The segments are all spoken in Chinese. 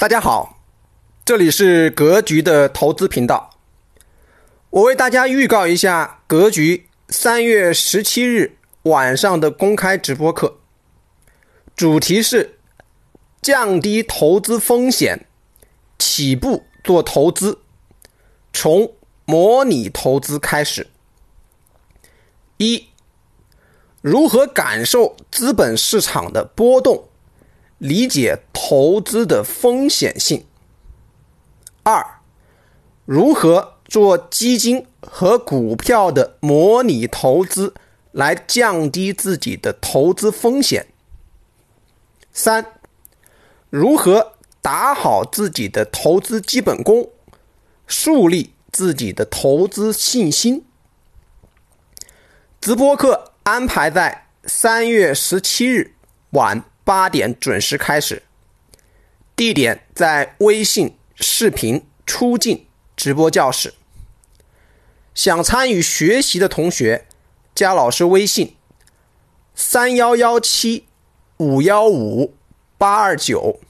大家好，这里是格局的投资频道。我为大家预告一下格局三月十七日晚上的公开直播课，主题是降低投资风险，起步做投资，从模拟投资开始。一、如何感受资本市场的波动？理解投资的风险性。二，如何做基金和股票的模拟投资，来降低自己的投资风险。三，如何打好自己的投资基本功，树立自己的投资信心。直播课安排在三月十七日晚。八点准时开始，地点在微信视频出镜直播教室。想参与学习的同学，加老师微信：三幺幺七五幺五八二九，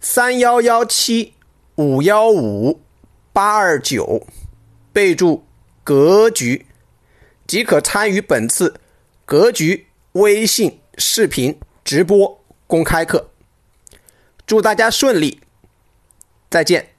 三幺幺七五幺五八二九，备注“格局”，即可参与本次“格局”微信视频。直播公开课，祝大家顺利，再见。